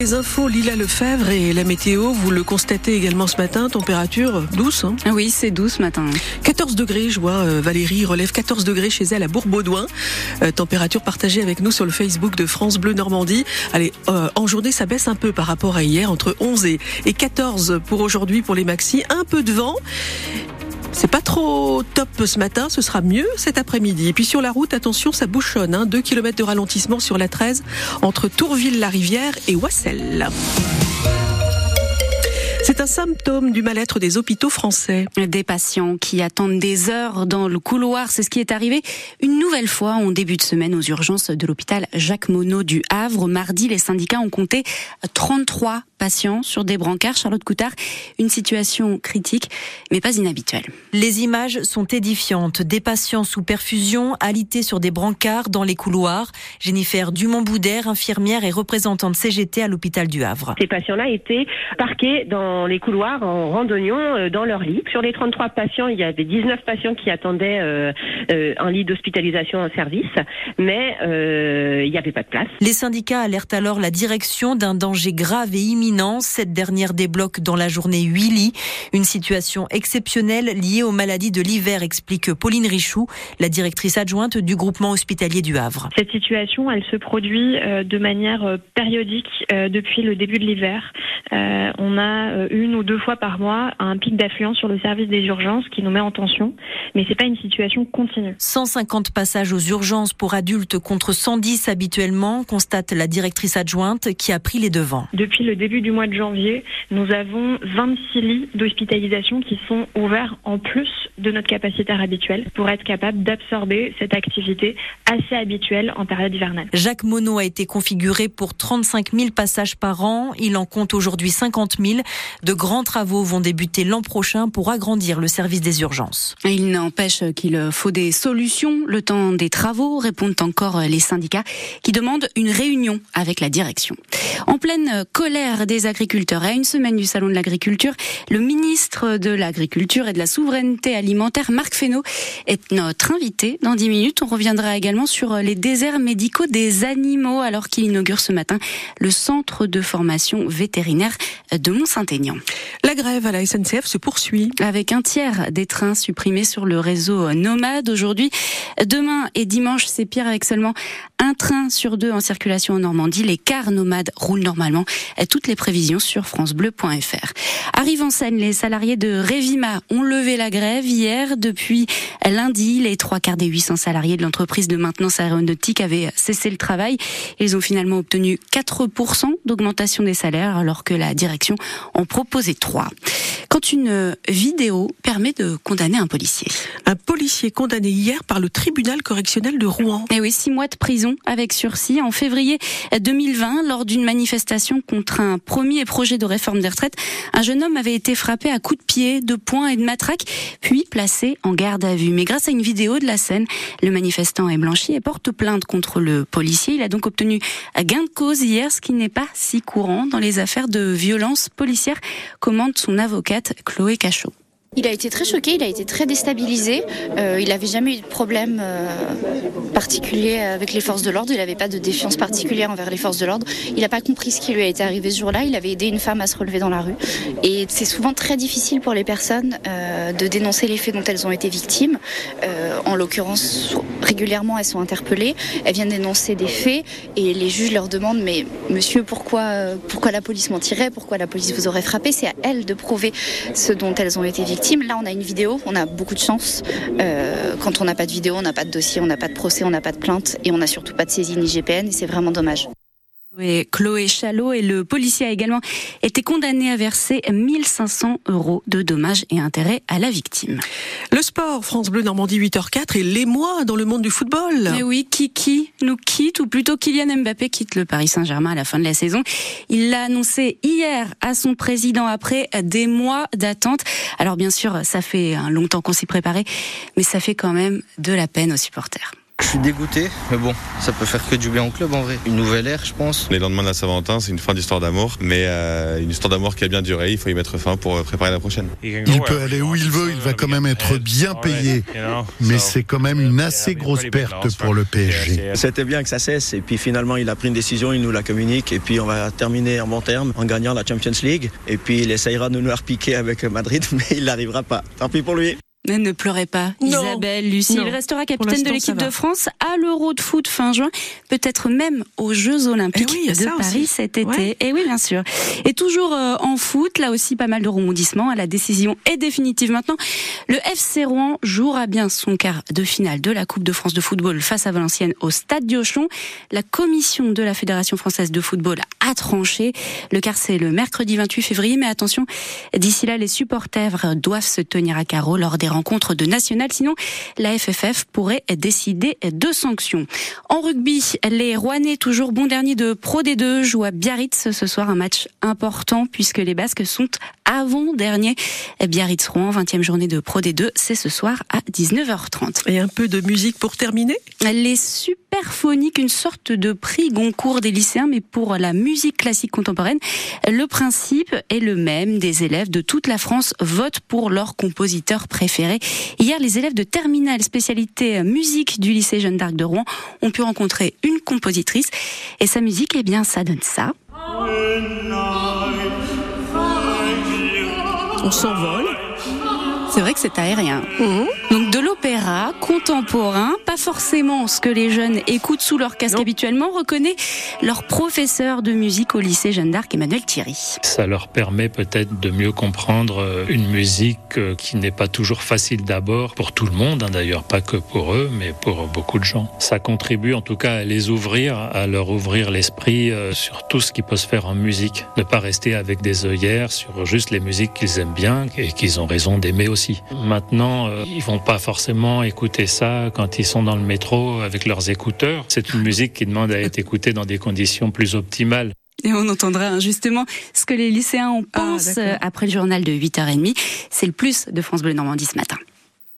Les infos, Lila Lefebvre et la météo, vous le constatez également ce matin, température douce. Hein oui, c'est douce ce matin. 14 degrés, je vois euh, Valérie relève 14 degrés chez elle à Bourbaudouin. Euh, température partagée avec nous sur le Facebook de France Bleu Normandie. Allez, euh, en journée, ça baisse un peu par rapport à hier, entre 11 et, et 14 pour aujourd'hui pour les maxis. Un peu de vent. C'est pas trop top ce matin, ce sera mieux cet après-midi. Et puis sur la route, attention, ça bouchonne. Hein, 2 km de ralentissement sur la 13 entre Tourville-la-Rivière et Wassel. C'est un symptôme du mal-être des hôpitaux français. Des patients qui attendent des heures dans le couloir, c'est ce qui est arrivé une nouvelle fois en début de semaine aux urgences de l'hôpital Jacques Monod du Havre. Mardi, les syndicats ont compté 33 patients sur des brancards. Charlotte Coutard, une situation critique, mais pas inhabituelle. Les images sont édifiantes. Des patients sous perfusion, alités sur des brancards dans les couloirs. Jennifer Dumont-Boudère, infirmière et représentante CGT à l'hôpital du Havre. Ces patients-là étaient parqués dans les couloirs en randonnion euh, dans leur lit. Sur les 33 patients, il y avait 19 patients qui attendaient euh, euh, un lit d'hospitalisation en service, mais il n'y avait pas de place. Les syndicats alertent alors la direction d'un danger grave et imminent cette dernière débloque dans la journée 8 lits. Une situation exceptionnelle liée aux maladies de l'hiver, explique Pauline Richoux, la directrice adjointe du groupement hospitalier du Havre. Cette situation, elle se produit euh, de manière euh, périodique euh, depuis le début de l'hiver. On a une ou deux fois par mois un pic d'affluence sur le service des urgences qui nous met en tension, mais c'est pas une situation continue. 150 passages aux urgences pour adultes contre 110 habituellement, constate la directrice adjointe qui a pris les devants. Depuis le début du mois de janvier, nous avons 26 lits d'hospitalisation qui sont ouverts en plus de notre capacitaire habituel pour être capable d'absorber cette activité assez habituelle en période hivernale. Jacques Monod a été configuré pour 35 000 passages par an. Il en compte aujourd'hui 50 000. De grands travaux vont débuter l'an prochain pour agrandir le service des urgences. Il n'empêche qu'il faut des solutions. Le temps des travaux répondent encore les syndicats qui demandent une réunion avec la direction. En pleine colère des agriculteurs. À une semaine du Salon de l'agriculture, le ministre de l'Agriculture et de la Souveraineté alimentaire, Marc Fesneau, est notre invité. Dans 10 minutes, on reviendra également sur les déserts médicaux des animaux, alors qu'il inaugure ce matin le centre de formation vétérinaire de Mont-Saint-Aignan. La grève à la SNCF se poursuit. Avec un tiers des trains supprimés sur le réseau nomade aujourd'hui. Demain et dimanche, c'est pire avec seulement un train sur deux en circulation en Normandie. Les cars nomades roulent normalement. Toutes les prévisions sur francebleu.fr. Arrive en scène, les salariés de Revima ont levé la grève hier. Depuis lundi, les trois quarts des 800 salariés de l'entreprise de maintenance aéronautique avaient cessé le travail. Ils ont finalement obtenu 4% d'augmentation des salaires alors que la direction en proposait 3 quand une vidéo permet de condamner un policier. Un policier condamné hier par le tribunal correctionnel de Rouen. Et eh oui, six mois de prison avec sursis en février 2020 lors d'une manifestation contre un premier projet de réforme des retraites. Un jeune homme avait été frappé à coups de pied, de poing et de matraque, puis placé en garde à vue. Mais grâce à une vidéo de la scène, le manifestant est blanchi et porte plainte contre le policier. Il a donc obtenu gain de cause hier, ce qui n'est pas si courant dans les affaires de violence policière, commande son avocate Chloé Cachot. Il a été très choqué, il a été très déstabilisé. Euh, il n'avait jamais eu de problème euh, particulier avec les forces de l'ordre. Il n'avait pas de défiance particulière envers les forces de l'ordre. Il n'a pas compris ce qui lui a été arrivé ce jour-là. Il avait aidé une femme à se relever dans la rue. Et c'est souvent très difficile pour les personnes euh, de dénoncer les faits dont elles ont été victimes. en l'occurrence, régulièrement, elles sont interpellées. Elles viennent dénoncer des faits et les juges leur demandent mais monsieur, pourquoi, pourquoi la police mentirait? Pourquoi la police vous aurait frappé? C'est à elles de prouver ce dont elles ont été victimes. Là, on a une vidéo, on a beaucoup de chance. Euh, quand on n'a pas de vidéo, on n'a pas de dossier, on n'a pas de procès, on n'a pas de plainte et on n'a surtout pas de saisie IGPN et c'est vraiment dommage. Chloé Chalot et le policier a également été condamné à verser 1500 euros de dommages et intérêts à la victime. Le sport, France Bleu Normandie 8h04 et l'émoi dans le monde du football. Mais oui, Kiki nous quitte, ou plutôt Kylian Mbappé quitte le Paris Saint-Germain à la fin de la saison. Il l'a annoncé hier à son président après des mois d'attente. Alors bien sûr, ça fait un long temps qu'on s'y préparait, mais ça fait quand même de la peine aux supporters. Je suis dégoûté, mais bon, ça peut faire que du bien au club en vrai. Une nouvelle ère, je pense. Les lendemains de la Saint-Valentin, c'est une fin d'histoire d'amour, mais euh, une histoire d'amour qui a bien duré. Il faut y mettre fin pour euh, préparer la prochaine. Il peut aller où il veut, il va quand même être bien payé, mais c'est quand même une assez grosse perte pour le PSG. C'était bien que ça cesse, et puis finalement il a pris une décision, il nous la communique, et puis on va terminer en bon terme en gagnant la Champions League, et puis il essayera de nous la repiquer avec Madrid, mais il n'arrivera pas. Tant pis pour lui. Ne pleurez pas, Isabelle, Lucie. Il restera capitaine de l'équipe de France à l'Euro de foot fin juin, peut-être même aux Jeux Olympiques Eh de Paris cet été. Et oui, bien sûr. Et toujours euh, en foot, là aussi pas mal de rebondissements. La décision est définitive maintenant. Le FC Rouen jouera bien son quart de finale de la Coupe de France de football face à Valenciennes au Stade Diochon. La commission de la Fédération française de football a tranché. Le quart c'est le mercredi 28 février, mais attention, d'ici là, les supporters doivent se tenir à carreau lors des rencontres de national, sinon la FFF pourrait décider de sanctions. En rugby, les Rouennais, toujours bon dernier de Pro D2, jouent à Biarritz ce soir, un match important puisque les Basques sont avant-dernier. Biarritz-Rouen, 20e journée de Pro D2, c'est ce soir à 19h30. Et un peu de musique pour terminer? Les Superphoniques, une sorte de prix Goncourt des lycéens, mais pour la musique classique contemporaine. Le principe est le même, des élèves de toute la France votent pour leur compositeur préféré. Hier, les élèves de terminale spécialité musique du lycée Jeanne d'Arc de Rouen ont pu rencontrer une compositrice et sa musique, eh bien, ça donne ça. On s'envole. C'est vrai que c'est aérien. Mhm. Donc de l'opéra contemporain, pas forcément ce que les jeunes écoutent sous leur casque habituellement, reconnaît leur professeur de musique au lycée Jeanne d'Arc, Emmanuel Thierry. Ça leur permet peut-être de mieux comprendre euh, une musique euh, qui n'est pas toujours facile d'abord pour tout le monde, hein, d'ailleurs pas que pour eux, mais pour beaucoup de gens. Ça contribue en tout cas à les ouvrir, à leur ouvrir l'esprit euh, sur tout ce qui peut se faire en musique. Ne pas rester avec des œillères sur juste les musiques qu'ils aiment bien et qu'ils ont raison d'aimer aussi. Maintenant, ils vont pas forcément écouter ça quand ils sont dans le métro avec leurs écouteurs. C'est une musique qui demande à être écoutée dans des conditions plus optimales. Et on entendra justement ce que les lycéens en pensent d'accord. après le journal de 8h30. C'est le plus de France Bleu Normandie ce matin.